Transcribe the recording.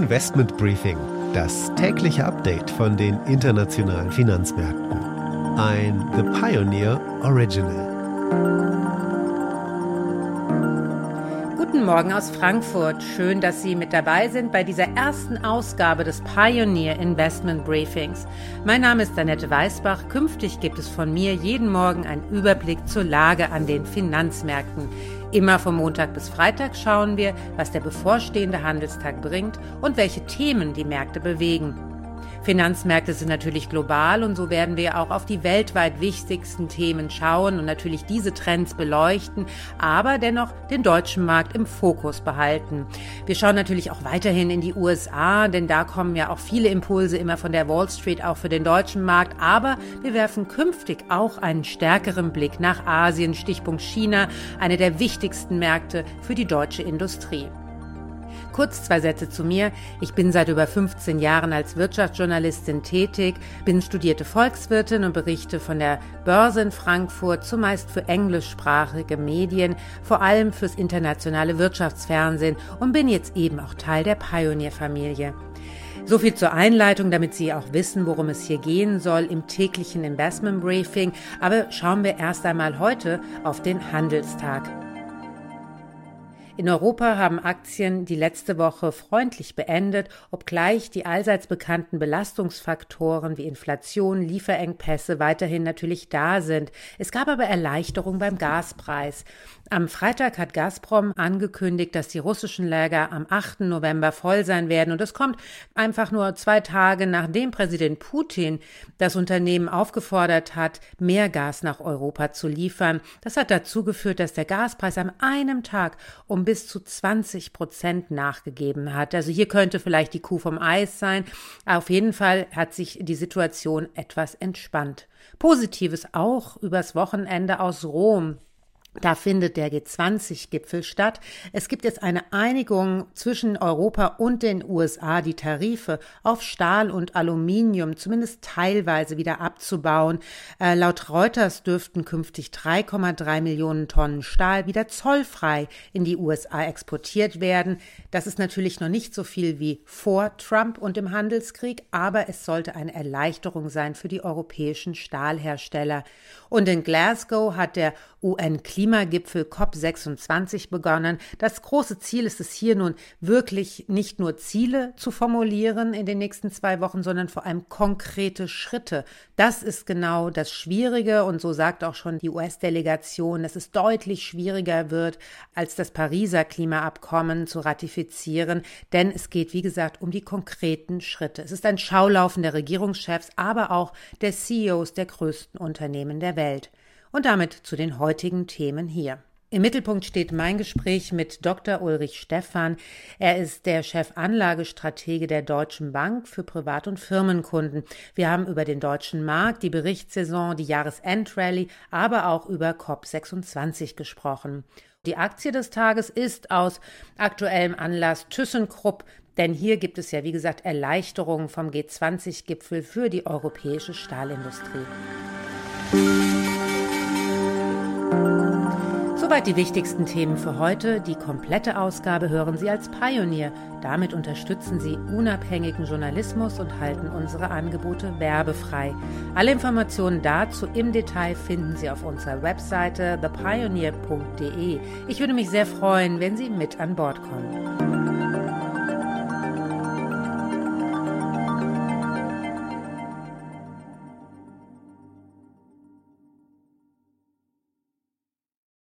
Investment Briefing, das tägliche Update von den internationalen Finanzmärkten. Ein The Pioneer Original. Guten Morgen aus Frankfurt. Schön, dass Sie mit dabei sind bei dieser ersten Ausgabe des Pioneer Investment Briefings. Mein Name ist Annette Weißbach. Künftig gibt es von mir jeden Morgen einen Überblick zur Lage an den Finanzmärkten. Immer vom Montag bis Freitag schauen wir, was der bevorstehende Handelstag bringt und welche Themen die Märkte bewegen. Finanzmärkte sind natürlich global und so werden wir auch auf die weltweit wichtigsten Themen schauen und natürlich diese Trends beleuchten, aber dennoch den deutschen Markt im Fokus behalten. Wir schauen natürlich auch weiterhin in die USA, denn da kommen ja auch viele Impulse immer von der Wall Street auch für den deutschen Markt, aber wir werfen künftig auch einen stärkeren Blick nach Asien, Stichpunkt China, eine der wichtigsten Märkte für die deutsche Industrie. Kurz zwei Sätze zu mir. Ich bin seit über 15 Jahren als Wirtschaftsjournalistin tätig, bin studierte Volkswirtin und berichte von der Börse in Frankfurt, zumeist für englischsprachige Medien, vor allem fürs internationale Wirtschaftsfernsehen und bin jetzt eben auch Teil der Pioneer-Familie. So viel zur Einleitung, damit Sie auch wissen, worum es hier gehen soll im täglichen Investment Briefing. Aber schauen wir erst einmal heute auf den Handelstag. In Europa haben Aktien die letzte Woche freundlich beendet, obgleich die allseits bekannten Belastungsfaktoren wie Inflation, Lieferengpässe weiterhin natürlich da sind. Es gab aber Erleichterung beim Gaspreis. Am Freitag hat Gazprom angekündigt, dass die russischen Lager am 8. November voll sein werden. Und es kommt einfach nur zwei Tage, nachdem Präsident Putin das Unternehmen aufgefordert hat, mehr Gas nach Europa zu liefern. Das hat dazu geführt, dass der Gaspreis an einem Tag um bis zu 20 Prozent nachgegeben hat. Also hier könnte vielleicht die Kuh vom Eis sein. Auf jeden Fall hat sich die Situation etwas entspannt. Positives auch übers Wochenende aus Rom. Da findet der G20-Gipfel statt. Es gibt jetzt eine Einigung zwischen Europa und den USA, die Tarife auf Stahl und Aluminium zumindest teilweise wieder abzubauen. Äh, laut Reuters dürften künftig 3,3 Millionen Tonnen Stahl wieder zollfrei in die USA exportiert werden. Das ist natürlich noch nicht so viel wie vor Trump und dem Handelskrieg, aber es sollte eine Erleichterung sein für die europäischen Stahlhersteller. Und in Glasgow hat der UN-Klimagipfel COP26 begonnen. Das große Ziel ist es hier nun wirklich nicht nur Ziele zu formulieren in den nächsten zwei Wochen, sondern vor allem konkrete Schritte. Das ist genau das Schwierige und so sagt auch schon die US-Delegation, dass es deutlich schwieriger wird, als das Pariser Klimaabkommen zu ratifizieren, denn es geht, wie gesagt, um die konkreten Schritte. Es ist ein Schaulaufen der Regierungschefs, aber auch der CEOs der größten Unternehmen der Welt. Und damit zu den heutigen Themen hier. Im Mittelpunkt steht mein Gespräch mit Dr. Ulrich Stephan. Er ist der Chefanlagestratege der Deutschen Bank für Privat- und Firmenkunden. Wir haben über den deutschen Markt, die Berichtssaison, die Jahresendrallye, aber auch über COP26 gesprochen. Die Aktie des Tages ist aus aktuellem Anlass ThyssenKrupp, denn hier gibt es ja, wie gesagt, Erleichterungen vom G20-Gipfel für die europäische Stahlindustrie. Soweit die wichtigsten Themen für heute. Die komplette Ausgabe hören Sie als Pionier. Damit unterstützen Sie unabhängigen Journalismus und halten unsere Angebote werbefrei. Alle Informationen dazu im Detail finden Sie auf unserer Webseite thepioneer.de. Ich würde mich sehr freuen, wenn Sie mit an Bord kommen.